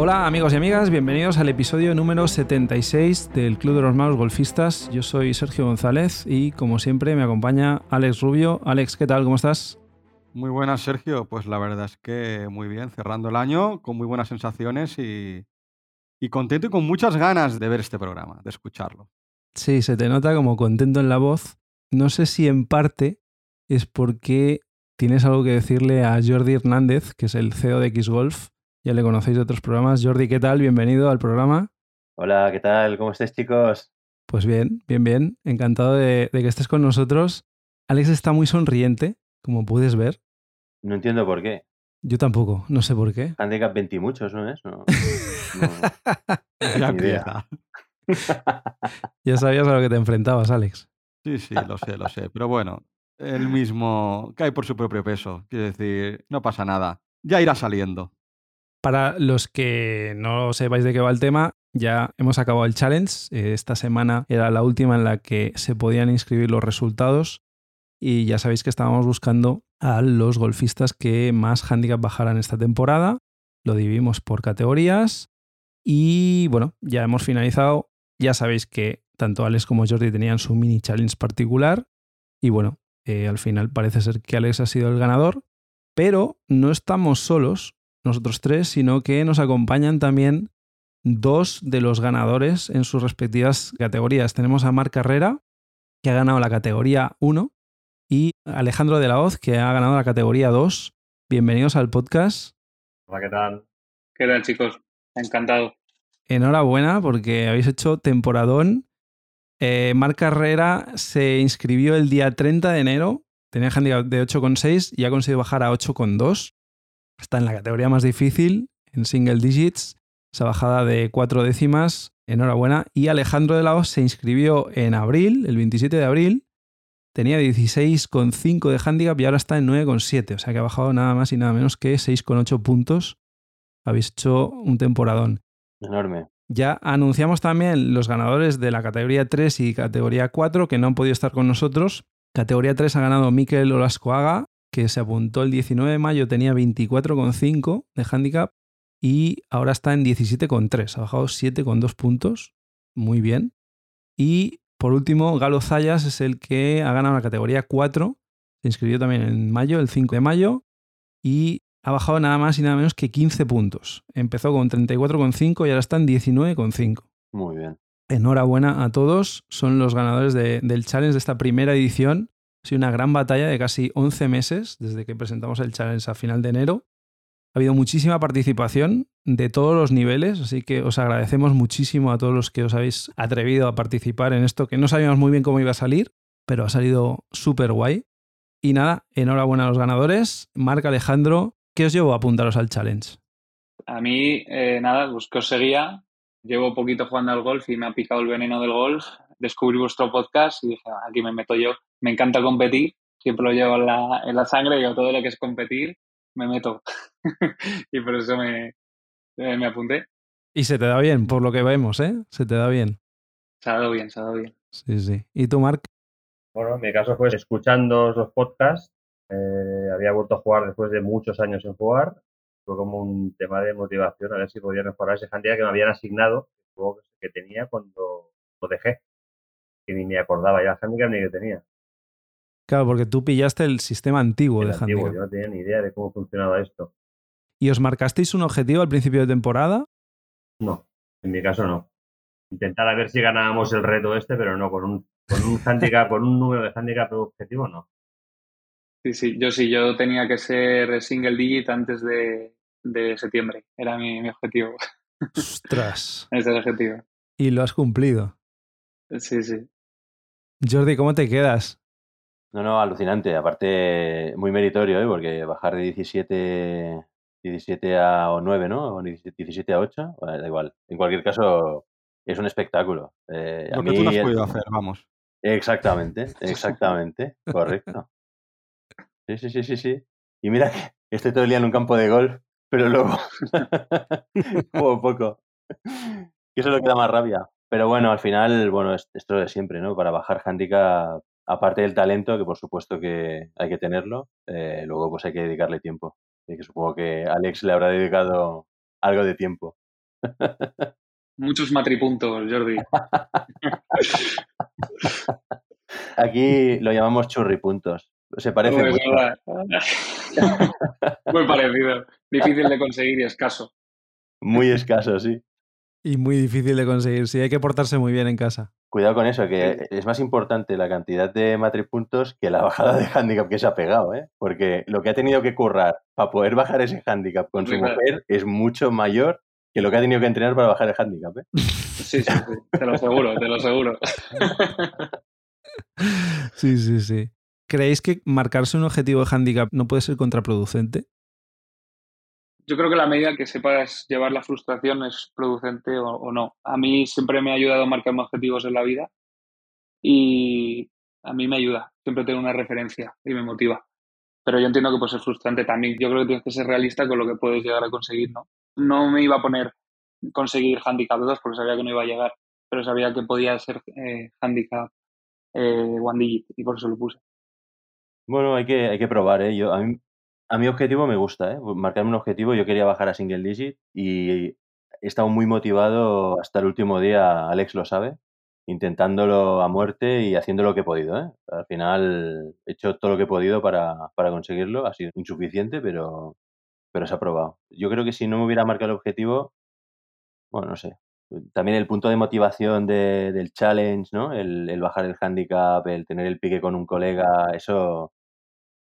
Hola amigos y amigas, bienvenidos al episodio número 76 del Club de los Malos Golfistas. Yo soy Sergio González y como siempre me acompaña Alex Rubio. Alex, ¿qué tal? ¿Cómo estás? Muy buenas, Sergio. Pues la verdad es que muy bien, cerrando el año con muy buenas sensaciones y, y contento y con muchas ganas de ver este programa, de escucharlo. Sí, se te nota como contento en la voz. No sé si en parte es porque tienes algo que decirle a Jordi Hernández, que es el CEO de X Golf, ya le conocéis de otros programas. Jordi, ¿qué tal? Bienvenido al programa. Hola, ¿qué tal? ¿Cómo estáis, chicos? Pues bien, bien, bien. Encantado de, que estés con nosotros. Alex está muy sonriente, como puedes ver. No entiendo por qué. Yo tampoco, no sé por qué. Handicap 20 y muchos, ¿no es? idea. ya sabías a lo que te enfrentabas, Alex. Sí, sí, lo sé, lo sé. Pero bueno, el mismo cae por su propio peso. Quiero decir, no pasa nada. Ya irá saliendo. Para los que no sepáis de qué va el tema, ya hemos acabado el challenge. Eh, esta semana era la última en la que se podían inscribir los resultados y ya sabéis que estábamos buscando a los golfistas que más handicap bajaran esta temporada. Lo dividimos por categorías y bueno, ya hemos finalizado. Ya sabéis que tanto Alex como Jordi tenían su mini challenge particular y bueno, eh, al final parece ser que Alex ha sido el ganador, pero no estamos solos nosotros tres, sino que nos acompañan también dos de los ganadores en sus respectivas categorías. Tenemos a Marc Carrera, que ha ganado la categoría 1, y Alejandro de la Hoz, que ha ganado la categoría 2. Bienvenidos al podcast. Hola, ¿qué tal? ¿Qué tal, chicos? Encantado. Enhorabuena porque habéis hecho temporadón. Eh, Marc Carrera se inscribió el día 30 de enero, tenía handicap de 8,6 y ha conseguido bajar a 8,2. Está en la categoría más difícil, en single digits, esa bajada de cuatro décimas. Enhorabuena. Y Alejandro de Laos se inscribió en abril, el 27 de abril. Tenía 16,5 de handicap y ahora está en 9,7. O sea que ha bajado nada más y nada menos que 6,8 puntos. Habéis hecho un temporadón. Enorme. Ya anunciamos también los ganadores de la categoría 3 y categoría 4 que no han podido estar con nosotros. Categoría 3 ha ganado Miquel Olascoaga que se apuntó el 19 de mayo, tenía 24,5 de handicap y ahora está en 17,3. Ha bajado 7,2 puntos. Muy bien. Y por último, Galo Zayas es el que ha ganado la categoría 4. Se inscribió también en mayo, el 5 de mayo. Y ha bajado nada más y nada menos que 15 puntos. Empezó con 34,5 y ahora está en 19,5. Muy bien. Enhorabuena a todos. Son los ganadores del challenge de esta primera edición ha sido una gran batalla de casi 11 meses desde que presentamos el challenge a final de enero. Ha habido muchísima participación de todos los niveles, así que os agradecemos muchísimo a todos los que os habéis atrevido a participar en esto, que no sabíamos muy bien cómo iba a salir, pero ha salido súper guay. Y nada, enhorabuena a los ganadores. Marc Alejandro, ¿qué os llevó a apuntaros al challenge? A mí, eh, nada, pues que os seguía. Llevo poquito jugando al golf y me ha picado el veneno del golf. Descubrí vuestro podcast y dije, ah, aquí me meto yo me encanta competir, siempre lo llevo en la, en la sangre y todo lo que es competir me meto. y por eso me, me apunté. Y se te da bien, por lo que vemos, ¿eh? Se te da bien. Se ha dado bien, se ha dado bien. Sí, sí. ¿Y tú, Marc? Bueno, en mi caso fue escuchando los podcasts. Eh, había vuelto a jugar después de muchos años en jugar. Fue como un tema de motivación, a ver si podía mejorar ese handicap que me habían asignado, que tenía cuando lo dejé. Que ni me acordaba ya el handicap ni que tenía. Claro, porque tú pillaste el sistema antiguo el de antiguo, Yo no tenía ni idea de cómo funcionaba esto. ¿Y os marcasteis un objetivo al principio de temporada? No, en mi caso no. Intentar a ver si ganábamos el reto este, pero no, con un, con un handicap, con un número de handicap objetivo, no. Sí, sí, yo sí, yo tenía que ser single digit antes de, de septiembre. Era mi, mi objetivo. Ostras. Ese es el objetivo. Y lo has cumplido. Sí, sí. Jordi, ¿cómo te quedas? No, no, alucinante. Aparte, muy meritorio, ¿eh? porque bajar de 17, 17 a 9, ¿no? O 17 a 8, da igual. En cualquier caso, es un espectáculo. Eh, Lo que tú no has podido hacer, vamos. Exactamente, exactamente, correcto. Sí, sí, sí, sí, sí. Y mira que estoy todo el día en un campo de golf, pero luego juego poco. Que eso es lo que da más rabia. Pero bueno, al final, bueno, esto de siempre, ¿no? Para bajar handicap aparte del talento, que por supuesto que hay que tenerlo, eh, luego pues hay que dedicarle tiempo. Y que supongo que Alex le habrá dedicado algo de tiempo. Muchos matripuntos, Jordi. Aquí lo llamamos churripuntos. Se parece mucho. Muy parecido. Difícil de conseguir y escaso. Muy escaso, sí. Y muy difícil de conseguir. Sí, hay que portarse muy bien en casa. Cuidado con eso, que es más importante la cantidad de matripuntos que la bajada de handicap que se ha pegado, ¿eh? Porque lo que ha tenido que currar para poder bajar ese handicap con su claro. mujer es mucho mayor que lo que ha tenido que entrenar para bajar el handicap, ¿eh? Sí, sí, sí. Te lo aseguro, te lo aseguro. Sí, sí, sí. ¿Creéis que marcarse un objetivo de handicap no puede ser contraproducente? Yo creo que la medida que sepas llevar la frustración es producente o, no. A mí siempre me ha ayudado a marcarme objetivos en la vida y a mí me ayuda. Siempre tengo una referencia y me motiva. Pero yo entiendo que puede ser frustrante también. Yo creo que tienes que ser realista con lo que puedes llegar a conseguir, ¿no? No me iba a poner conseguir handicap 2 porque sabía que no iba a llegar, pero sabía que podía ser eh, handicap eh, one digit y por eso lo puse. Bueno, hay que, hay que probar, ¿eh? Yo, a, mí, a mi objetivo me gusta, ¿eh? Marcarme un objetivo. Yo quería bajar a single digit y he estado muy motivado hasta el último día, Alex lo sabe, intentándolo a muerte y haciendo lo que he podido, ¿eh? Al final he hecho todo lo que he podido para, para conseguirlo. Ha sido insuficiente, pero, pero se ha probado. Yo creo que si no me hubiera marcado el objetivo, bueno, no sé. También el punto de motivación de, del challenge, ¿no? El, el, bajar el handicap, el tener el pique con un colega, eso,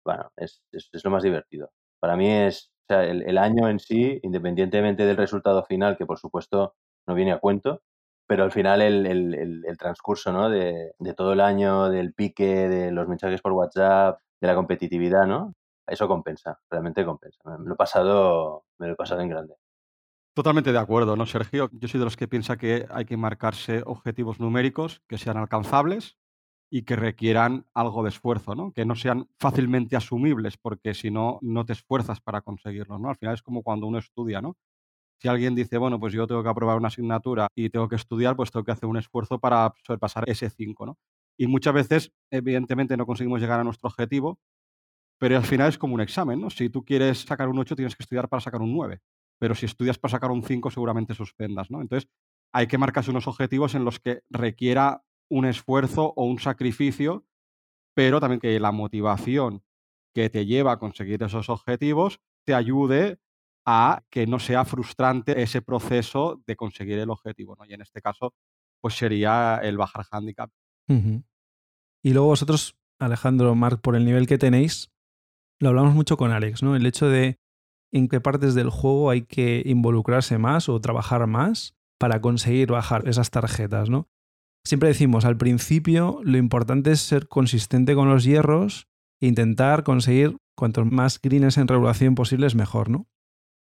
bueno, es, es, lo más divertido. Para mí es, o sea, el, el, año en sí, independientemente del resultado final, que por supuesto no viene a cuento, pero al final el, el transcurso, ¿no? De, de, todo el año, del pique, de los mensajes por WhatsApp, de la competitividad, ¿no? Eso compensa, realmente compensa. Me lo he pasado, me lo he pasado en grande. Totalmente de acuerdo, ¿no, Sergio? Yo soy de los que piensa que hay que marcarse objetivos numéricos que sean alcanzables y que requieran algo de esfuerzo, ¿no? Que no sean fácilmente asumibles, porque si no, no te esfuerzas para conseguirlo, ¿no? Al final es como cuando uno estudia, ¿no? Si alguien dice, bueno, pues yo tengo que aprobar una asignatura y tengo que estudiar, pues tengo que hacer un esfuerzo para sobrepasar ese 5, ¿no? Y muchas veces, evidentemente, no conseguimos llegar a nuestro objetivo, pero al final es como un examen, ¿no? Si tú quieres sacar un 8, tienes que estudiar para sacar un 9 pero si estudias para sacar un 5 seguramente suspendas, ¿no? Entonces hay que marcarse unos objetivos en los que requiera un esfuerzo o un sacrificio, pero también que la motivación que te lleva a conseguir esos objetivos te ayude a que no sea frustrante ese proceso de conseguir el objetivo, ¿no? Y en este caso, pues sería el bajar handicap. Y luego vosotros, Alejandro, Marc, por el nivel que tenéis, lo hablamos mucho con Alex, ¿no? El hecho de en qué partes del juego hay que involucrarse más o trabajar más para conseguir bajar esas tarjetas, ¿no? Siempre decimos, al principio lo importante es ser consistente con los hierros e intentar conseguir cuantos más greens en regulación posibles mejor, ¿no?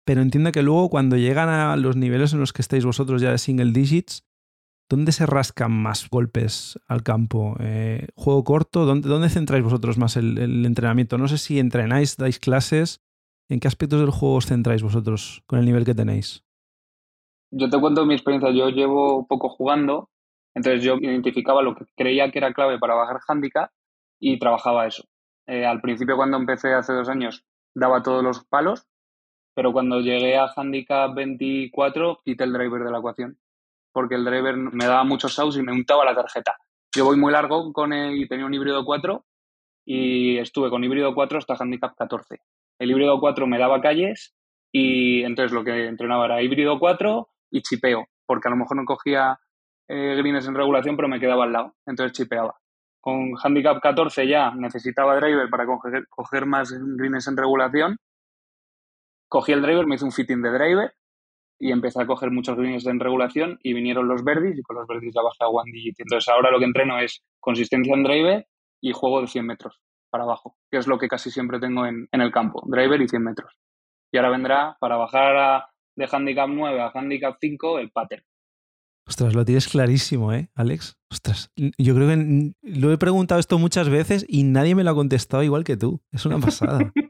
Pero entiendo que luego cuando llegan a los niveles en los que estáis vosotros ya de single digits, ¿dónde se rascan más golpes al campo? Eh, ¿Juego corto? ¿Dónde, ¿Dónde, centráis vosotros más el, el entrenamiento? No sé si entrenáis, dais clases ¿En qué aspectos del juego os centráis vosotros con el nivel que tenéis? Yo te cuento mi experiencia. Yo llevo poco jugando, entonces yo identificaba lo que creía que era clave para bajar handicap y trabajaba eso. Eh, al principio, cuando empecé hace dos años, daba todos los palos, pero cuando llegué a handicap 24, quité el driver de la ecuación, porque el driver me daba muchos outs y me untaba la tarjeta. Yo voy muy largo con el, y tenía un híbrido 4 y estuve con híbrido 4 hasta handicap 14 el híbrido 4 me daba calles y entonces lo que entrenaba era híbrido 4 y chipeo, porque a lo mejor no cogía eh, greens en regulación, pero me quedaba al lado, entonces chipeaba. Con handicap 14 ya necesitaba driver para coger, más greens en regulación. Cogí el driver, me hice un fitting de driver y empecé a coger muchos greens en regulación y vinieron los verdes y con los verdes ya bajé a one digit. Entonces ahora lo que entreno es consistencia en driver y juego de 100 metros para abajo, que es lo que casi siempre tengo en, en el campo, driver y 100 metros. Y ahora vendrá para bajar a, de handicap 9 a handicap 5 el pattern. Ostras, lo tienes clarísimo, ¿eh, Alex? Ostras, yo creo que lo he preguntado esto muchas veces y nadie me lo ha contestado igual que tú. Es una pasada.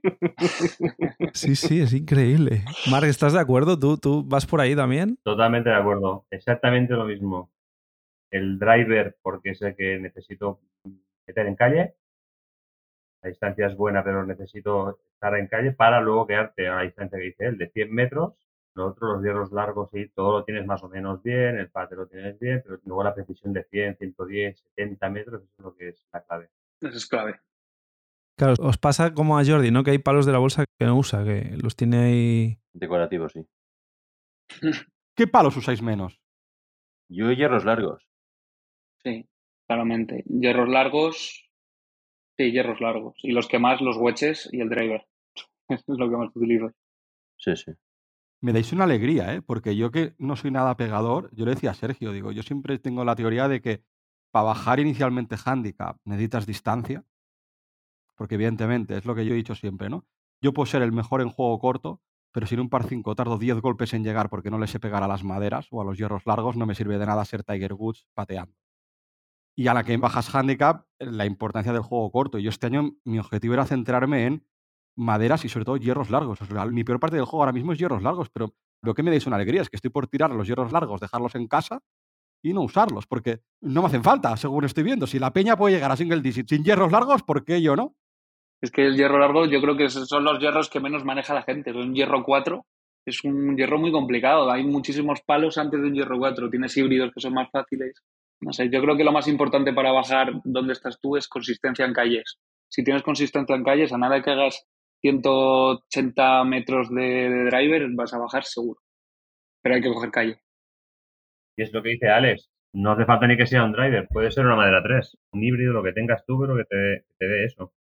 Sí, sí, es increíble. Mark, ¿estás de acuerdo? ¿Tú, ¿Tú vas por ahí también? Totalmente de acuerdo. Exactamente lo mismo. El driver, porque sé que necesito meter en calle. La distancia es buena, pero necesito estar en calle para luego quedarte a la distancia que dice él, de 100 metros. Nosotros los hierros largos y todo lo tienes más o menos bien, el pate lo tienes bien, pero luego la precisión de 100, 110, 70 metros, eso es lo que es la clave. Eso es clave. Claro, os pasa como a Jordi, ¿no? Que hay palos de la bolsa que no usa, que los tiene ahí. Decorativo, sí. ¿Qué palos usáis menos? Yo hierros largos. Sí, claramente. Hierros largos. Sí, hierros largos. Y los que más, los wedges y el driver. Es lo que más utilizo. Sí, sí. Me dais una alegría, ¿eh? Porque yo que no soy nada pegador, yo le decía a Sergio, digo, yo siempre tengo la teoría de que para bajar inicialmente handicap necesitas distancia, porque evidentemente es lo que yo he dicho siempre, ¿no? Yo puedo ser el mejor en juego corto, pero si en un par 5 tardo 10 golpes en llegar porque no le sé pegar a las maderas o a los hierros largos, no me sirve de nada ser Tiger Woods pateando. Y a la que bajas handicap, la importancia del juego corto. Yo este año mi objetivo era centrarme en maderas y sobre todo hierros largos. Mi peor parte del juego ahora mismo es hierros largos, pero lo que me dais una alegría es que estoy por tirar los hierros largos, dejarlos en casa y no usarlos, porque no me hacen falta, según estoy viendo. Si la peña puede llegar a single digit sin hierros largos, ¿por qué yo no? Es que el hierro largo yo creo que son los hierros que menos maneja la gente. Un hierro 4 es un hierro muy complicado. Hay muchísimos palos antes de un hierro 4. Tienes híbridos que son más fáciles. Yo creo que lo más importante para bajar donde estás tú es consistencia en calles. Si tienes consistencia en calles, a nada que hagas 180 metros de, de driver, vas a bajar seguro. Pero hay que coger calle. Y es lo que dice Alex. No hace falta ni que sea un driver, puede ser una madera 3, un híbrido, lo que tengas tú, pero que te, que te dé eso.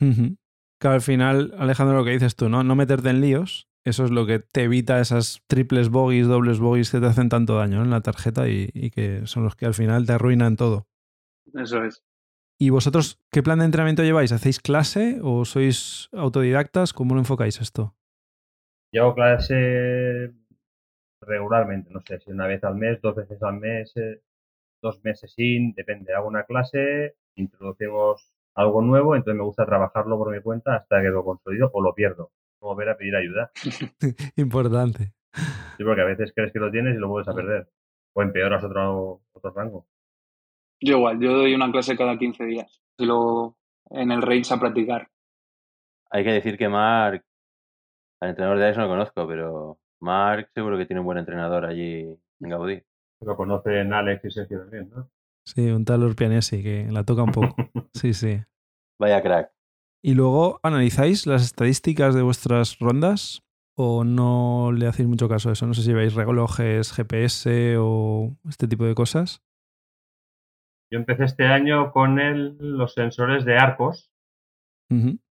Ujú. Claro, al final, Alejandro, lo que dices tú, ¿no? No meterte en líos. Eso es lo que te evita esas triples bogies, dobles bogies que te hacen tanto daño en la tarjeta y, y que son los que al final te arruinan todo. Eso es. ¿Y vosotros qué plan de entrenamiento lleváis? ¿Hacéis clase o sois autodidactas? ¿Cómo lo enfocáis esto? Yo hago clase regularmente, no sé, si una vez al mes, dos veces al mes, eh, dos meses sin, depende. Hago una clase, introducimos algo nuevo, entonces me gusta trabajarlo por mi cuenta hasta que lo consolido o lo pierdo. Volver a pedir ayuda. Importante. Sí, porque a veces crees que lo tienes y lo vuelves a perder. O empeoras otro, otro rango. Yo igual, yo doy una clase cada 15 días. Y luego en el range a practicar. Hay que decir que Mark, al entrenador de Alex no lo conozco, pero Mark seguro que tiene un buen entrenador allí en Gaudí. Lo conocen Alex y Sergio también, ¿no? Sí, un tal Urpianesi que la toca un poco. Sí, sí. Vaya crack. ¿Y luego analizáis las estadísticas de vuestras rondas? ¿O no le hacéis mucho caso a eso? No sé si veis relojes, GPS o este tipo de cosas. Yo empecé este año con el, los sensores de arcos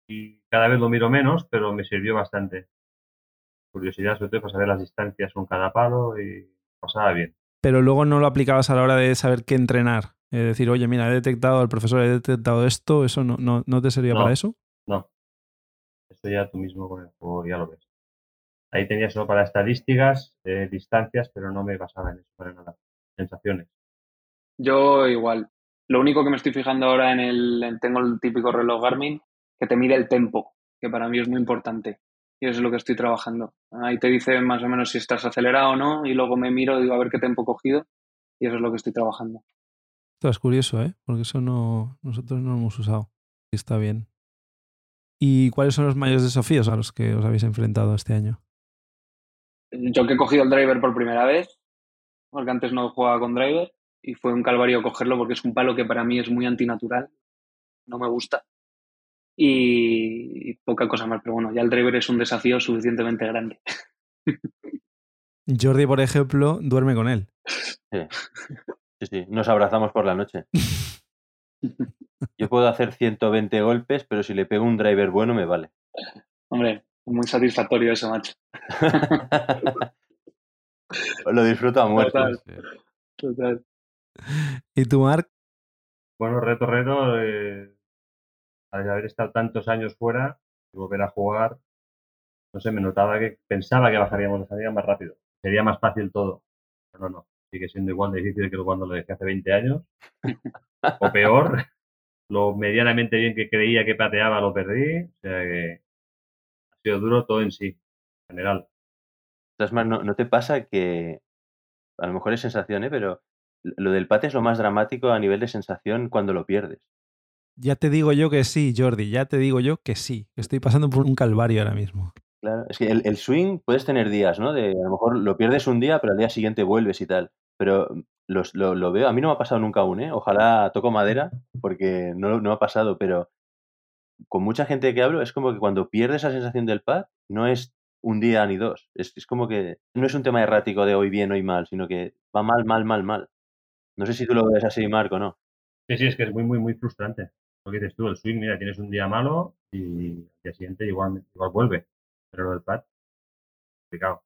y cada vez lo miro menos, pero me sirvió bastante. Curiosidad, sobre todo para saber las distancias con cada palo y pasaba bien. Pero luego no lo aplicabas a la hora de saber qué entrenar. Es decir, oye, mira, he detectado, el profesor he detectado esto, ¿eso no, no, no te servía No. para eso? No. Esto ya tú mismo con el juego ya lo ves. Ahí tenía solo para estadísticas, eh, distancias, pero no me basaba en eso para nada. Sensaciones. Yo igual. Lo único que me estoy fijando ahora en el. en- tengo el típico reloj Garmin que te mide el tempo, que para mí es muy importante. Y eso es lo que estoy trabajando. Ahí te dice más o menos si estás acelerado o no, y luego me miro, digo a ver qué tempo he cogido, y eso es lo que estoy trabajando. Esto es curioso, ¿eh? Porque eso no, nosotros no lo hemos usado. Y está bien. ¿Y cuáles son los mayores desafíos a los que os habéis enfrentado este año? Yo que he cogido el driver por primera vez, porque antes no jugaba con driver, y fue un calvario cogerlo porque es un palo que para mí es muy antinatural, no me gusta. Y, y poca cosa más, pero bueno, ya el driver es un desafío suficientemente grande. Jordi, por ejemplo, duerme con él. Sí. sí, sí. Nos abrazamos por la noche. Yo puedo hacer 120 golpes, pero si le pego un driver bueno me vale. Hombre, muy satisfactorio eso, macho. Lo disfruto a muerte. Total. Total. ¿Y tú, Marc? Bueno, reto, reto, eh, al haber estado tantos años fuera y volver a jugar, no sé, me notaba que pensaba que bajaríamos la salida más rápido. Sería más fácil todo. Pero no, no. Sigue siendo igual de difícil que cuando lo dejé hace 20 años. o peor, lo medianamente bien que creía que pateaba lo perdí. O sea que ha sido duro todo en sí, en general. Entonces, ¿no, ¿no te pasa que, a lo mejor es sensación, ¿eh? pero lo del pad es lo más dramático a nivel de sensación cuando lo pierdes. Ya te digo yo que sí, Jordi, ya te digo yo que sí. Estoy pasando por un calvario ahora mismo. Claro, es que el, el swing puedes tener días, ¿no? De a lo mejor lo pierdes un día, pero al día siguiente vuelves y tal. Pero los- lo, lo veo, a mí no me ha pasado nunca aún, ¿eh? Ojalá toco madera, porque no, no ha pasado, pero con mucha gente que hablo es como que cuando pierdes esa sensación del pad, no es un día ni dos. Es, es como que no es un tema errático de hoy bien, hoy mal, sino que va mal, mal, mal, mal. No sé si tú lo ves así, Marco, ¿no? Sí, sí, es que es muy, muy, muy frustrante. Lo que dices tú, el swing, mira, tienes un día malo y al día siguiente igual, igual vuelve. Pero lo del pad, complicado.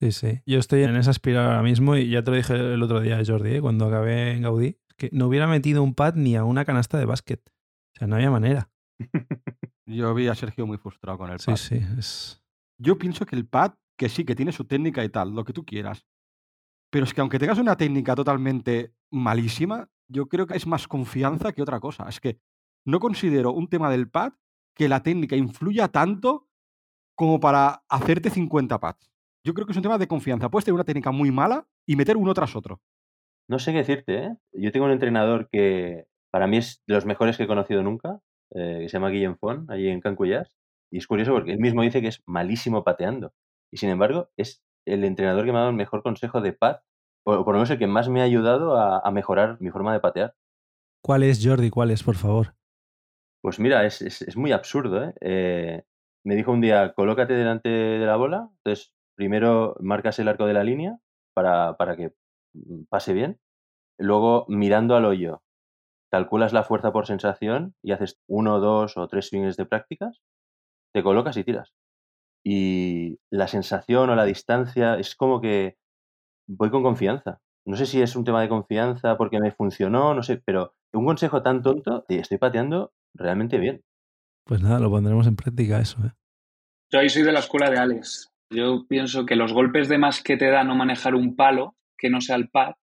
Sí, sí. Yo estoy en esa espiral ahora mismo y ya te lo dije el otro día, Jordi, ¿eh? cuando acabé en Gaudí, que no hubiera metido un pad ni a una canasta de básquet. O sea, no había manera. Yo vi a Sergio muy frustrado con el Sí, pad. sí. Es... Yo pienso que el pad, que sí, que tiene su técnica y tal, lo que tú quieras. Pero es que aunque tengas una técnica totalmente malísima, yo creo que es más confianza que otra cosa. Es que no considero un tema del pad que la técnica influya tanto como para hacerte 50 pads. Yo creo que es un tema de confianza. Puedes tener una técnica muy mala y meter uno tras otro. No sé qué decirte, ¿eh? Yo tengo un entrenador que para mí es de los mejores que he conocido nunca, eh, que se llama Guillem Font, allí en Cancuyás. Y es curioso porque él mismo dice que es malísimo pateando. Y sin embargo, es el entrenador que me ha dado el mejor consejo de pad, o por lo menos el que más me ha ayudado a, a mejorar mi forma de patear. ¿Cuál es, Jordi? ¿Cuál es, por favor? Pues mira, es, es- es muy absurdo, ¿eh? Eh, Me dijo un día, colócate delante de la bola, entonces primero marcas el arco de la línea para, para que mm, pase bien, luego mirando al hoyo, calculas la fuerza por sensación y haces uno, dos o tres swings de prácticas, te colocas y tiras. Y la sensación o la distancia es como que voy con confianza. No sé si es un tema de confianza porque me funcionó, no sé, pero un consejo tan tonto, y estoy pateando realmente bien. Pues nada, lo pondremos en práctica eso, ¿eh? Yo ahí soy de la escuela de Alex. Yo pienso que los golpes de más que te da no manejar un palo, que no sea el pad,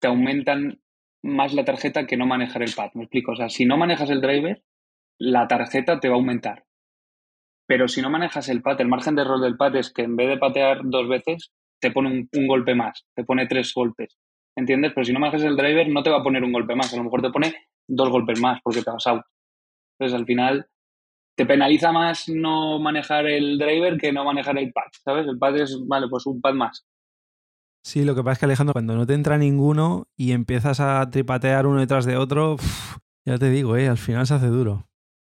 te aumentan más la tarjeta que no manejar el pad. Me explico. O sea, si no manejas el driver, la tarjeta te va a aumentar. Pero si no manejas el pad, el margen de error del pad es que en vez de patear dos veces, te pone un, golpe más, te pone tres golpes. ¿Entiendes? Pero si no manejas el driver, no te va a poner un golpe más. A lo mejor te pone dos golpes más porque te vas out. Entonces, al final, te penaliza más no manejar el driver que no manejar el pad, ¿sabes? El pad es, vale, pues un pad más. Sí, lo que pasa es que Alejandro, cuando no te entra ninguno y empiezas a tripatear uno detrás de otro, ya te digo, ¿eh? al final se hace duro.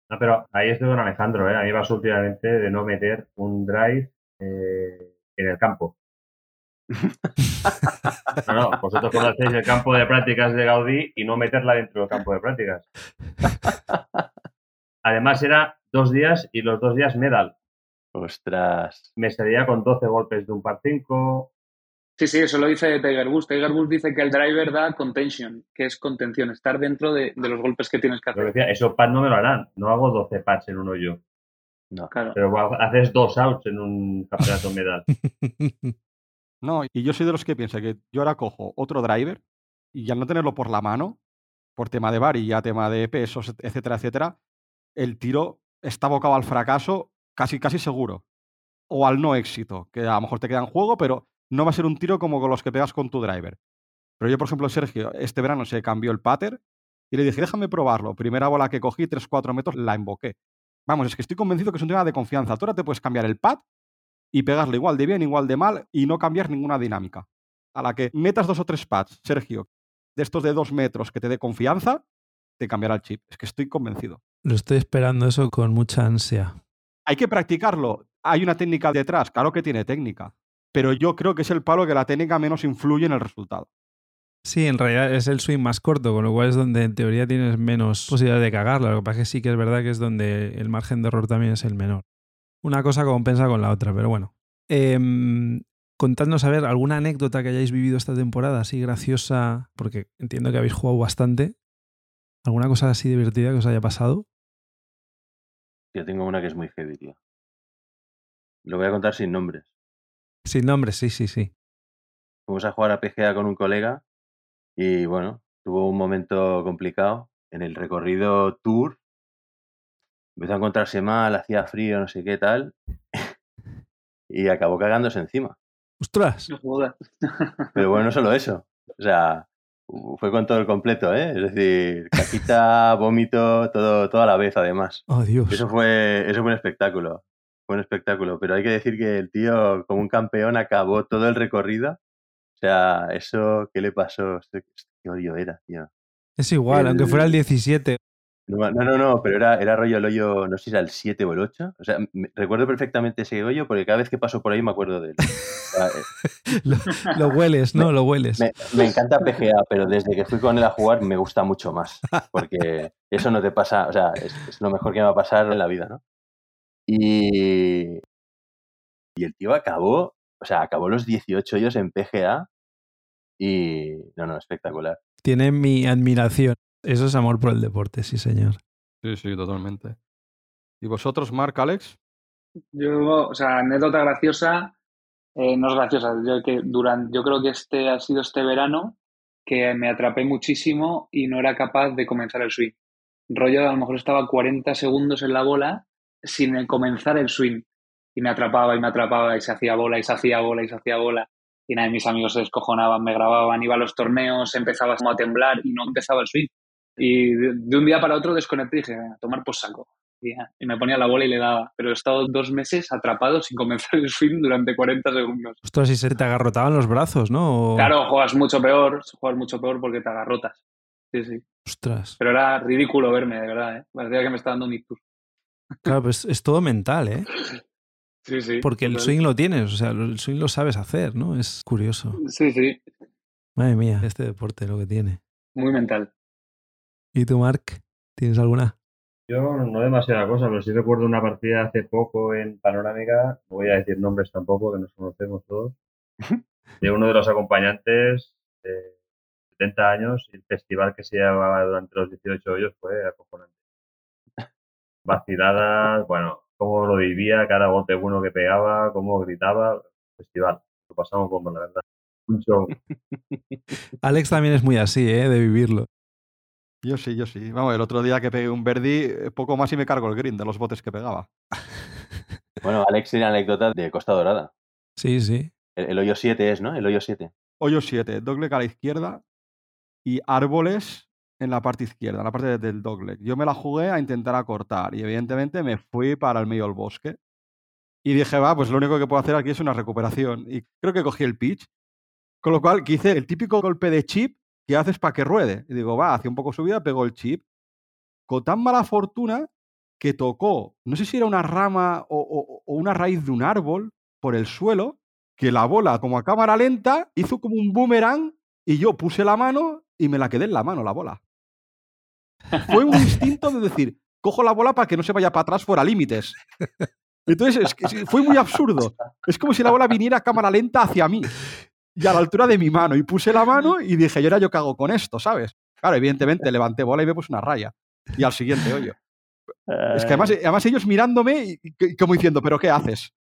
No, pero ahí estoy con Alejandro, ¿eh? A mí me últimamente de no meter un drive eh, en el campo. No, no, vosotros conocéis el campo de prácticas de Gaudí y no meterla dentro del campo de prácticas. Además era dos días y los dos días medal. Ostras. Me salía con 12 golpes de un par 5. Sí, sí, eso lo dice Tiger Woods. Tiger Woods dice que el driver da contention, que es contención, estar dentro de, de los golpes que tienes que Pero hacer. decía, eso pad no me lo harán. No hago 12 pads en un hoyo. No. Claro. Pero haces dos outs en un campeonato medal. No, y yo soy de los que piensa que yo ahora cojo otro driver y al no tenerlo por la mano, por tema de varilla, tema de pesos, etcétera, etcétera, el tiro está abocado al fracaso casi, casi seguro. O al no éxito, que a lo mejor te queda en juego, pero no va a ser un tiro como con los que pegas con tu driver. Pero yo, por ejemplo, Sergio, este verano se cambió el pattern y le dije, déjame probarlo. Primera bola que cogí, 3-4 metros, la invoqué. Vamos, es que estoy convencido que es un tema de confianza. Tú ahora te puedes cambiar el pad y pegarle igual de bien, igual de mal y no cambiar ninguna dinámica. A la que metas dos o tres pads, Sergio, de estos de dos metros que te dé confianza, te cambiará el chip. Es que estoy convencido. Lo estoy esperando eso con mucha ansia. Hay que practicarlo. Hay una técnica detrás, claro que tiene técnica. Pero yo creo que es el palo que la técnica menos influye en el resultado. Sí, en realidad es el swing más corto, con lo cual es donde en teoría tienes menos posibilidades de cagarla. Lo que pasa es que sí que es verdad que es donde el margen de error también es el menor. Una cosa compensa con la otra, pero bueno. Em, contadnos, a ver, alguna anécdota que hayáis vivido esta temporada, así graciosa, porque entiendo que habéis jugado bastante. ¿Alguna cosa así divertida que os haya pasado? Yo tengo una que es muy heavy, tío. Lo voy a contar sin nombres. Sin nombres, sí, sí, sí. Fuimos a jugar a PGA con un colega y bueno, tuvo un momento complicado. En el recorrido tour empezó a encontrarse mal, hacía frío, no sé qué tal, y acabó cagándose encima. ¡Ostras! Pero bueno, no solo eso. O sea, fue con todo el completo, ¿eh? Es decir, caquita, vómito, todo, todo a la vez, además. Oh, Dios. Eso fue, eso fue un espectáculo. Fue un espectáculo. Pero hay que decir que el tío, como un campeón, acabó todo el recorrido. O sea, eso, ¿qué le pasó? Qué odio era, tío. Es igual, aunque fuera el 17. No, no, no, pero era, era rollo el hoyo, no sé si era el 7 o el 8. O sea, recuerdo perfectamente ese hoyo porque cada vez que paso por ahí me acuerdo de él. Eh, lo, hueles, ¿no? lo hueles. Me, encanta PGA, pero desde que fui con él a jugar me gusta mucho más. Porque eso no te pasa, o sea, es, lo mejor que me va a pasar en la vida, ¿no? Y, y el tío acabó, o sea, acabó los 18 hoyos en PGA y, no, no, espectacular. Tiene mi admiración. Eso es amor por el deporte, sí, señor. Sí, sí, totalmente. ¿Y vosotros, Mark, Alex? Yo, o sea, anécdota graciosa, eh, no es graciosa, yo, que durante, yo creo que este ha sido este verano que me atrapé muchísimo y no era capaz de comenzar el swing. Rollo, a lo mejor estaba 40 segundos en la bola sin comenzar el swing. Y me atrapaba y me atrapaba y se hacía bola y se hacía bola y se hacía bola. Y nada, mis amigos se descojonaban, me grababan, iba a los torneos, empezaba como a temblar y no empezaba el swing. Y de, un día para otro desconecté y dije, a tomar por saco. Y, me ponía la bola y le daba. Pero he estado dos meses atrapado sin comenzar el swing durante 40 segundos. Ostras, y se te agarrotaban los brazos, ¿no? Claro, juegas mucho peor, juegas mucho peor porque te agarrotas. Sí, sí. Ostras. Pero era ridículo verme, de verdad, ¿eh? Parecía que me estaba dando un ictus. Claro, pues es todo mental, ¿eh? Sí, sí. Porque el swing lo tienes, o sea, el swing lo sabes hacer, ¿no? Es curioso. Sí, sí. Madre mía, este deporte lo que tiene. Muy mental. ¿Y tú, Mark? ¿Tienes alguna? Yo no demasiada cosa, pero sí recuerdo una partida hace poco en Panorámica, no voy a decir nombres tampoco, que nos conocemos todos, de uno de los acompañantes de 70 años y el festival que se llevaba durante los 18 hoyos fue acojonante. Vaciladas, bueno, cómo lo vivía, cada bote bueno que pegaba, cómo gritaba, festival, lo pasamos como la verdad. Un show. Alex también es muy así, ¿eh? De vivirlo. Yo sí, yo sí. Vamos, el otro día que pegué un Verdi, eh, poco más y me cargo el green de los botes que pegaba. Bueno, Alex tiene anécdota de Costa Dorada. Sí, sí. El, hoyo 7 es, ¿no? El hoyo 7. Hoyo 7, dogleg a la izquierda y árboles en la parte izquierda, en la parte del dogleg. Yo me la jugué a intentar acortar y evidentemente me fui para el medio del bosque. Y dije, va, pues lo único que puedo hacer aquí es una recuperación. Y creo que cogí el pitch. Con lo cual, hice el típico golpe de chip ¿qué haces para que ruede? Y digo, va, hace un poco subida, pegó el chip. Con tan mala fortuna que tocó, no sé si era una rama o, una raíz de un árbol por el suelo, que la bola, como a cámara lenta, hizo como un boomerang y yo puse la mano y me la quedé en la mano, la bola. Fue un instinto de decir, cojo la bola para que no se vaya para atrás fuera límites. Entonces, fue muy absurdo. Es como si la bola viniera a cámara lenta hacia mí y a la altura de mi mano. Y puse la mano y dije, yo ahora yo cago con esto, ¿sabes? Claro, evidentemente levanté bola y me puse una raya. Y al siguiente hoyo. Es que además, además ellos mirándome y, como diciendo, ¿pero qué haces?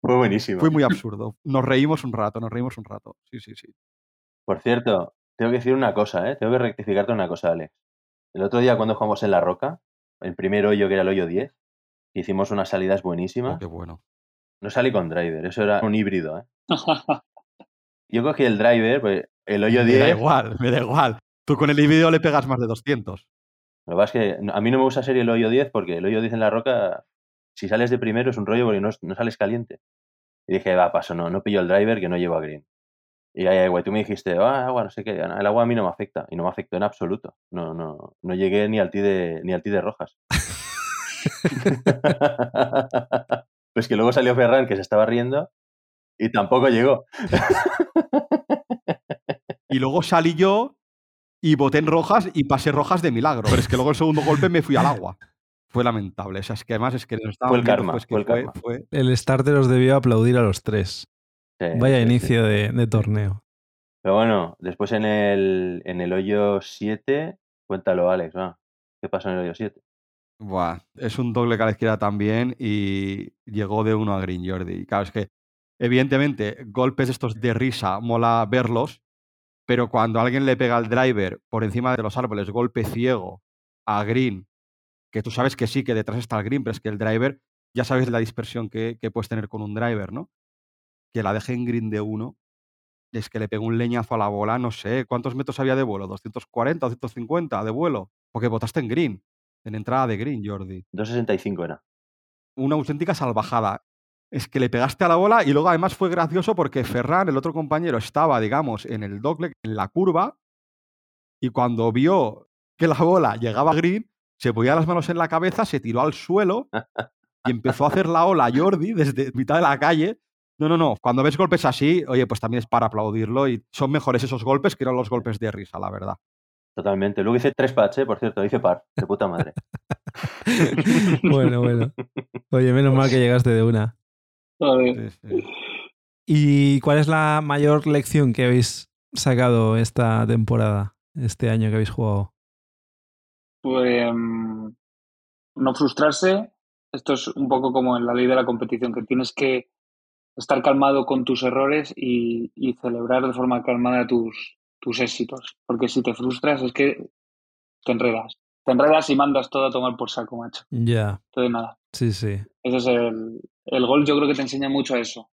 Fue buenísimo. Fue muy absurdo. Nos reímos un rato, nos reímos un rato. Sí, sí, sí. Por cierto, tengo que decir una cosa, ¿eh? Tengo que rectificarte una cosa, Alex. El otro día cuando jugamos en La Roca, el primer hoyo que era el hoyo 10, hicimos unas salidas buenísimas. Oh, qué bueno. No salí con driver, eso era un híbrido, ¿eh? Yo cogí el driver, pues el hoyo 10. Me da igual, me da igual. Tú con el vídeo le pegas más de 200. Lo que pasa es que a mí no me gusta ser el hoyo 10 porque el hoyo 10 en la roca, si sales de primero es un rollo porque no, no sales caliente. Y dije, va, paso, no, no pillo el driver que no llevo a green. Y ahí, güey, tú me dijiste, ah, agua, no sé qué, el agua a mí no me afecta. Y no me afectó en absoluto. No, no, no llegué ni al ti de, ni al ti de rojas. pues que luego salió Ferran, que se estaba riendo, y tampoco llegó. y luego salí yo y boté en rojas y pasé rojas de milagro. Pero es que luego el segundo golpe me fui al agua. Fue lamentable. O sea, es que además es que fue el karma. Pues fue, el Fue... el starter os debió aplaudir a los tres. Vaya inicio De, torneo. Pero bueno, después en el, en el hoyo 7, cuéntalo, Alex, ¿qué pasó en el hoyo 7? Buah, es un doble que a la izquierda también y llegó de uno a Green Jordi. Claro, es que Evidentemente, golpes estos de risa mola verlos, pero cuando alguien le pega al driver por encima de los árboles, golpe ciego a green, que tú sabes que sí, que detrás está el green, pero es que el driver, ya sabes la dispersión que, puedes tener con un driver, ¿no? Que la deje en green de uno, es que le pegó un leñazo a la bola, no sé, ¿cuántos metros había de vuelo? ¿240 o 150 de vuelo? Porque votaste en green, en entrada de green, Jordi. 265 era. Una auténtica salvajada. Es que le pegaste a la bola y luego además fue gracioso porque Ferran, el otro compañero, estaba, digamos, en el dogleg, en la curva, y cuando vio que la bola llegaba a green, se ponía las manos en la cabeza, se tiró al suelo y empezó a hacer la ola a Jordi desde mitad de la calle. No, no, no. Cuando ves golpes así, oye, pues también es para aplaudirlo y son mejores esos golpes que no los golpes de risa, la verdad. Totalmente. Luego hice tres pats, ¿eh? por cierto, hice par, de puta madre. bueno, bueno. Oye, menos mal que llegaste de una. Sí, sí. ¿Y cuál es la mayor lección que habéis sacado esta temporada, este año que habéis jugado? Pues mm, no frustrarse. Esto es un poco como en la ley de la competición, que tienes que estar calmado con tus errores y, y celebrar de forma calmada tus, tus éxitos. Porque si te frustras es que te enredas. Te enredas y mandas todo a tomar por saco, macho. Ya, Entonces nada, sí, sí. ese es el, el gol. Yo creo que te enseña mucho a eso.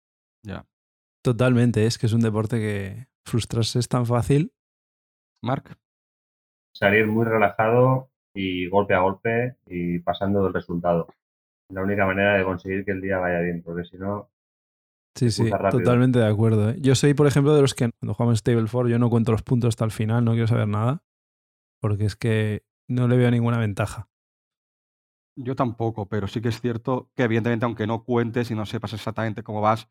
Ya. Totalmente, es que es un deporte que frustrarse es tan fácil. Marc, Salir muy relajado y golpe a golpe y pasando del resultado. La única manera de conseguir que el día vaya bien, porque si no, Sí, sí, totalmente de acuerdo. ¿eh? Yo soy, por ejemplo, de los que cuando jugamos Stableford yo no cuento los puntos hasta el final, no quiero saber nada, porque es que no le veo ninguna ventaja. yo tampoco, pero sí que es cierto que evidentemente aunque no cuentes y no sepas exactamente cómo vas,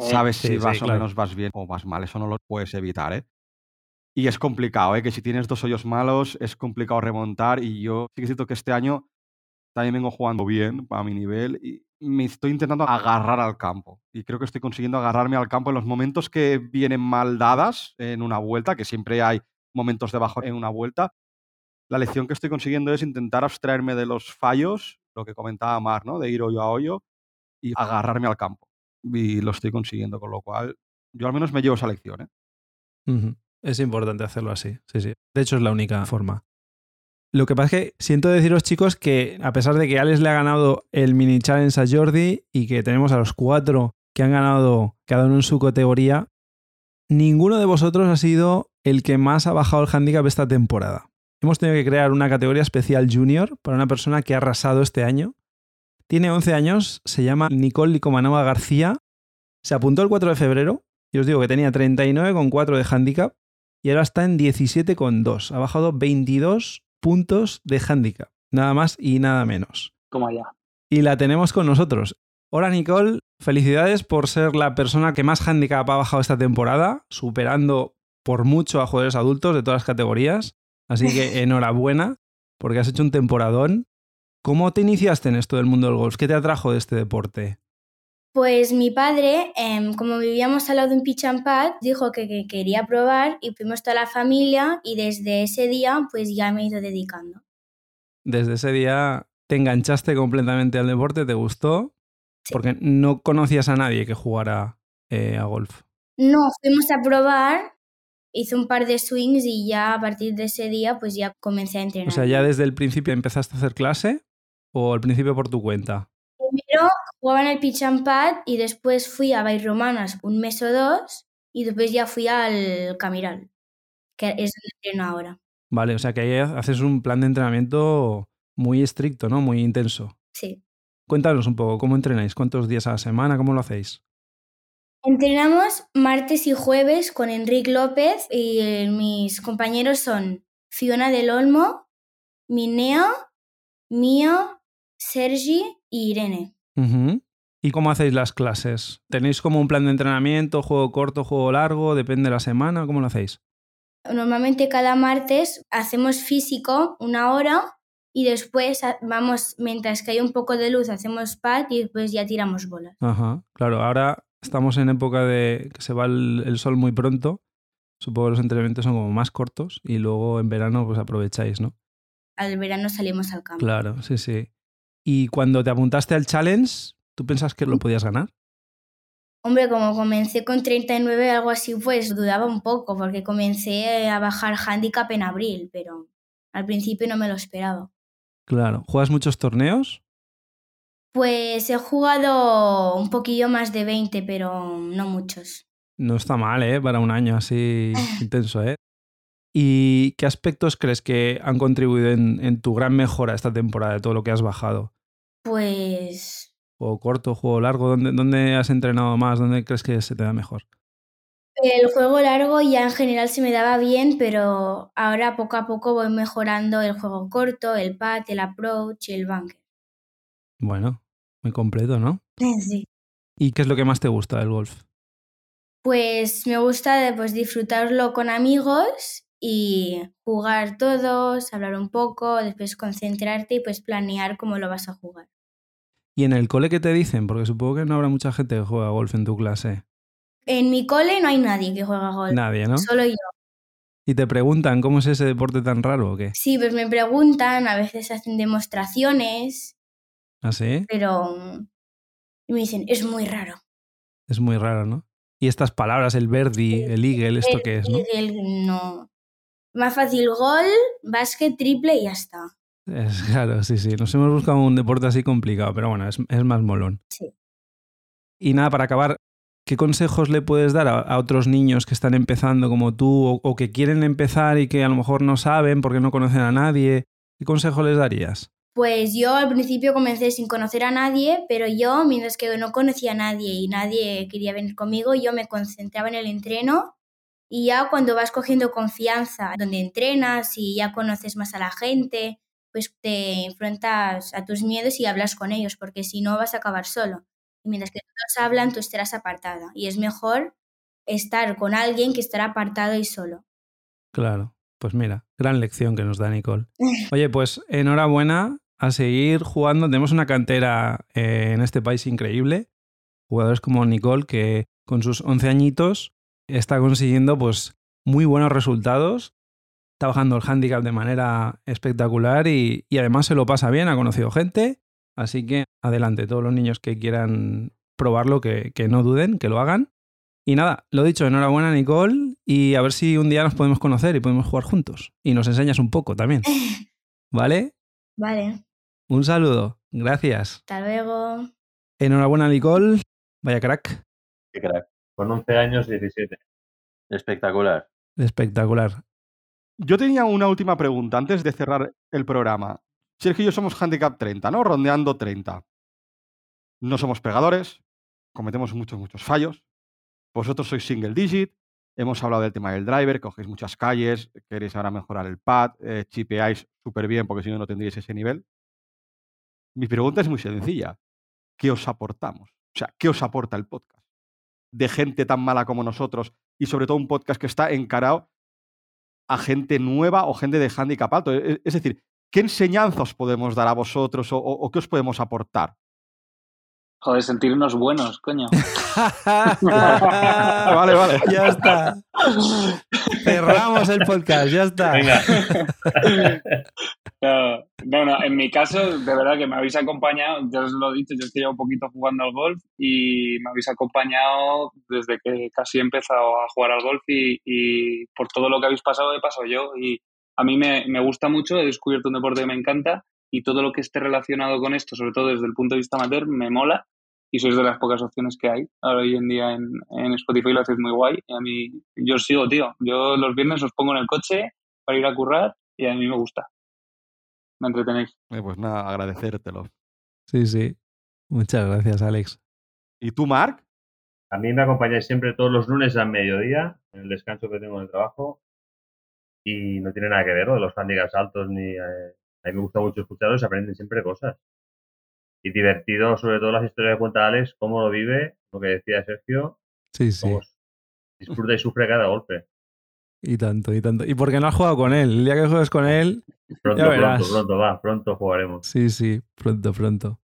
sabes sí, si sí, vas o claro. menos vas bien o vas mal. Eso no lo puedes evitar, ¿eh? Y es complicado, ¿eh? Que si tienes dos hoyos malos es complicado remontar y yo sí que es cierto que este año también vengo jugando bien para mi nivel y me estoy intentando agarrar al campo. Y creo que estoy consiguiendo agarrarme al campo en los momentos que vienen mal dadas en una vuelta, que siempre hay momentos de bajo en una vuelta. La lección que estoy consiguiendo es intentar abstraerme de los fallos, lo que comentaba Mar, ¿no? De ir hoyo a hoyo y agarrarme al campo. Y lo estoy consiguiendo, con lo cual yo al menos me llevo esa lección, ¿eh? Ujú. Es importante hacerlo así, sí, sí. De hecho, es la única forma. Lo que pasa es que siento deciros, chicos, que a pesar de que Alex le ha ganado el mini challenge a Jordi y que tenemos a los cuatro que han ganado cada uno en su categoría, ninguno de vosotros ha sido el que más ha bajado el handicap esta temporada. Hemos tenido que crear una categoría especial junior para una persona que ha arrasado este año. Tiene 11 años, se llama Nicole Licomanova García. Se apuntó el 4 de febrero y os digo que tenía 39,4 de handicap y ahora está en 17,2. Ha bajado 22 puntos de handicap. Nada más y nada menos. Toma ya. Y la tenemos con nosotros. Hola Nicole, felicidades por ser la persona que más handicap ha bajado esta temporada, superando por mucho a jugadores adultos de todas las categorías. Así que enhorabuena, porque has hecho un temporadón. ¿Cómo te iniciaste en esto del mundo del golf? ¿Qué te atrajo de este deporte? Pues mi padre, em, como vivíamos al lado de un pitch and pad, dijo que, que quería probar y fuimos toda la familia y desde ese día pues ya me he ido dedicando. Desde ese día te enganchaste completamente al deporte, te gustó, Sí. porque no conocías a nadie que jugara eh, a golf. No, fuimos a probar, hice un par de swings y ya a partir de ese día pues ya comencé a entrenar. O sea, ya desde el principio empezaste a hacer clase o al principio por tu cuenta. Primero jugaba en el pitch and pad y después fui a Bay Romanas un mes o dos y después ya fui al Camiral, que es donde entreno ahora. Vale, o sea que ahí haces un plan de entrenamiento muy estricto, ¿no? Muy intenso. Sí. Cuéntanos un poco, ¿cómo entrenáis? ¿Cuántos días a la semana? ¿Cómo lo hacéis? Entrenamos martes y jueves con Enrique López y eh, mis compañeros son Fiona del Olmo, Mineo, Mío, Sergi y Irene. ¿Y cómo hacéis las clases? ¿Tenéis como un plan de entrenamiento, juego corto, juego largo? ¿Depende de la semana? ¿Cómo lo hacéis? Normalmente cada martes hacemos físico una hora y después vamos, mientras que hay un poco de luz, hacemos pad y después ya tiramos bolas. Ajá, claro, ahora estamos en época de que se va el, el sol muy pronto. Supongo que los entrenamientos son como más cortos y luego en verano pues aprovecháis, ¿no? Al verano salimos al campo. Claro, sí, sí. Y cuando te apuntaste al challenge, ¿tú pensás que lo podías ganar? Hombre, como comencé con 39, algo así, pues dudaba un poco, porque comencé a bajar handicap en abril, pero al principio no me lo esperaba. Claro. ¿Juegas muchos torneos? Pues he jugado un poquillo más de 20, pero no muchos. No está mal, ¿eh? Para un año así intenso, ¿eh? ¿Y qué aspectos crees que han contribuido en, en tu gran mejora esta temporada de todo lo que has bajado? Pues ¿Juego corto, juego largo? ¿Dónde, ¿Dónde has entrenado más? ¿Dónde crees que se te da mejor? el juego largo ya en general se me daba bien, pero ahora poco a poco voy mejorando el juego corto, el pad, el approach y el bunker. Bueno, muy completo, ¿no? Sí. ¿Y qué es lo que más te gusta del golf? Pues me gusta pues, disfrutarlo con amigos y jugar todos, hablar un poco, después concentrarte y pues planear cómo lo vas a jugar. ¿Y en el cole qué te dicen? Porque supongo que no habrá mucha gente que juega golf en tu clase. En mi cole no hay nadie que juega golf. Nadie, ¿no? Solo yo. ¿Y te preguntan cómo es ese deporte tan raro o qué? Sí, pues me preguntan, a veces hacen demostraciones, ¿Ah, sí? pero mm, me dicen, es muy raro. Es muy raro, ¿no? Y estas palabras, el verdi, el eagle, ¿esto El- qué es, no? el- no. Más fácil gol, básquet, triple y ya está. Es, claro, sí, sí. Nos hemos buscado un deporte así complicado, pero bueno, es, es más molón. Sí. Y nada, para acabar, ¿qué consejos le puedes dar a, a otros niños que están empezando como tú o, o que quieren empezar y que a lo mejor no saben porque no conocen a nadie? ¿Qué consejo les darías? Pues yo al principio comencé sin conocer a nadie, pero yo, mientras que no conocía a nadie y nadie quería venir conmigo, yo me concentraba en el entreno y ya cuando vas cogiendo confianza donde entrenas y ya conoces más a la gente, pues te enfrentas a tus miedos y hablas con ellos, porque si no vas a acabar solo. Y mientras que todos hablan, tú estarás apartada. Y es mejor estar con alguien que estar apartado y solo. Claro, pues mira, gran lección que nos da Nicole. Oye, pues enhorabuena a seguir jugando. Tenemos una cantera eh, en este país increíble. Jugadores como Nicole que con sus 11 añitos está consiguiendo pues muy buenos resultados. Está bajando el handicap de manera espectacular y, y además se lo pasa bien, ha conocido gente. Así que adelante, todos los niños que quieran probarlo, que, que no duden, que lo hagan. Y nada, lo dicho, enhorabuena Nicole y a ver si un día nos podemos conocer y podemos jugar juntos. Y nos enseñas un poco también. ¿Vale? Vale, Un saludo. Gracias. hasta luego. Enhorabuena Nicole. Vaya crack. Qué crack. Con 11 años, 17. Espectacular. Espectacular. Yo tenía una última pregunta antes de cerrar el programa. Sergio y yo somos handicap 30, ¿no? Rondeando 30. No somos pegadores, cometemos muchos, muchos fallos. Vosotros sois single digit. Hemos hablado del tema del driver, cogéis muchas calles, queréis ahora mejorar el pad, eh, chipeáis súper bien porque si no, no tendríais ese nivel. Mi pregunta es muy sencilla. ¿Qué os aportamos? O sea, ¿qué os aporta el podcast? De gente tan mala como nosotros y sobre todo un podcast que está encarado a gente nueva o gente de handicap alto. E- Es decir, ¿qué enseñanza os podemos dar a vosotros o qué os podemos aportar? Joder, sentirnos buenos, coño. Vale, vale. Ya está. Cerramos el podcast, ya está. Venga. No, no, en mi caso, de verdad que me habéis acompañado, ya os lo he dicho, yo estoy ya un poquito jugando al golf y me habéis acompañado desde que casi he empezado a jugar al golf y, y por todo lo que habéis pasado he pasado yo y a mí me, me gusta mucho, he descubierto un deporte que me encanta y todo lo que esté relacionado con esto, sobre todo desde el punto de vista amateur, me mola y sois de las pocas opciones que hay ahora hoy en día en, en Spotify, lo hacéis muy guay y a mí, yo os sigo, tío, yo los viernes os pongo en el coche para ir a currar y a mí me gusta me entretenéis. Eh, Pues nada, agradecértelo. Sí, sí. Muchas gracias, Alex. ¿Y tú, Marc? A mí me acompañáis siempre todos los lunes al mediodía, en el descanso que tengo en el trabajo. Y no tiene nada que ver lo de los handicaps altos ni. eh, a mí me gusta mucho escucharlos, aprenden siempre cosas. Y divertido, sobre todo las historias que cuenta Alex, cómo lo vive, lo que decía Sergio, Sí, sí. cómo disfruta y sufre cada golpe. Y tanto, y tanto. Y porque no has jugado con él. El día que juegues con él, Pronto, Ya verás. pronto, pronto, va, pronto jugaremos. Sí, sí, pronto, pronto.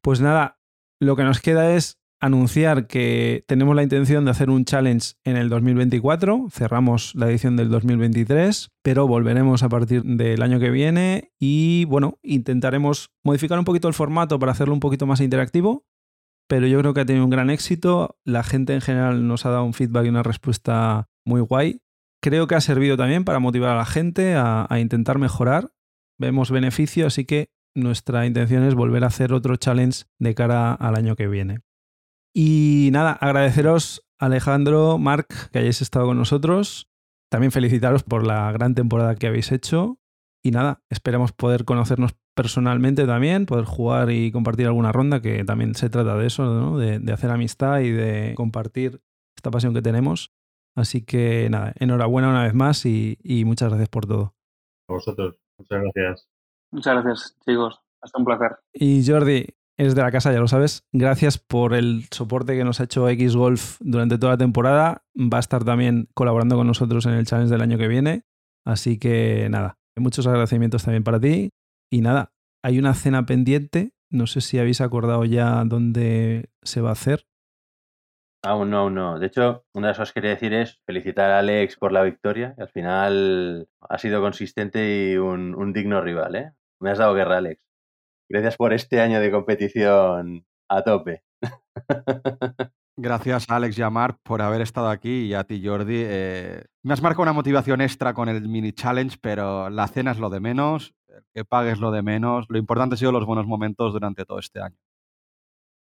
Pues nada, lo que nos queda es anunciar que tenemos la intención de hacer un challenge en el 2024. Cerramos la edición del 2023, pero volveremos a partir del año que viene y bueno, intentaremos modificar un poquito el formato para hacerlo un poquito más interactivo. Pero yo creo que ha tenido un gran éxito. La gente en general nos ha dado un feedback y una respuesta muy guay. Creo que ha servido también para motivar a la gente a, intentar mejorar vemos beneficio, así que nuestra intención es volver a hacer otro challenge de cara al año que viene. Y nada, agradeceros Alejandro, Marc, que hayáis estado con nosotros. También felicitaros por la gran temporada que habéis hecho. Y nada, esperamos poder conocernos personalmente también, poder jugar y compartir alguna ronda, que también se trata de eso, ¿no? de, de hacer amistad y de compartir esta pasión que tenemos. Así que nada, enhorabuena una vez más y, y muchas gracias por todo. A vosotros, muchas gracias. Muchas gracias, chicos. Hasta un placer. Y Jordi, eres de la casa, ya lo sabes. Gracias por el soporte que nos ha hecho X Golf durante toda la temporada. Va a estar también colaborando con nosotros en el challenge del año que viene. Así que nada, muchos agradecimientos también para ti. Y nada, hay una cena pendiente. No sé si habéis acordado ya dónde se va a hacer. Aún no, aún no. De hecho, una de las cosas que quería decir es felicitar a Alex por la victoria. Al final ha sido consistente y un, un digno rival, ¿eh? Me has dado guerra, Alex. Gracias por este año de competición a tope. Gracias a Alex y a Marc por haber estado aquí y a ti, Jordi. Eh, me has marcado una motivación extra con el mini challenge, pero la cena es lo de menos, el que pagues lo de menos. Lo importante han sido los buenos momentos durante todo este año.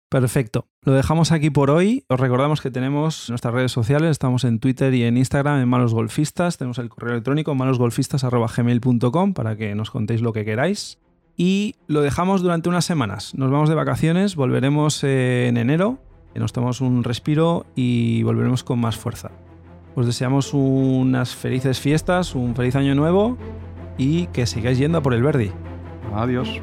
Perfecto. Lo dejamos aquí por hoy. Os recordamos que tenemos nuestras redes sociales. Estamos en Twitter y en Instagram en Malos Golfistas. Tenemos el correo electrónico malosgolfistas.gmail.com para que nos contéis lo que queráis. Y lo dejamos durante unas semanas. Nos vamos de vacaciones, volveremos en enero. Nos tomamos un respiro y volveremos con más fuerza. Os deseamos unas felices fiestas, un feliz año nuevo y que sigáis yendo a por el Verdi. Adiós.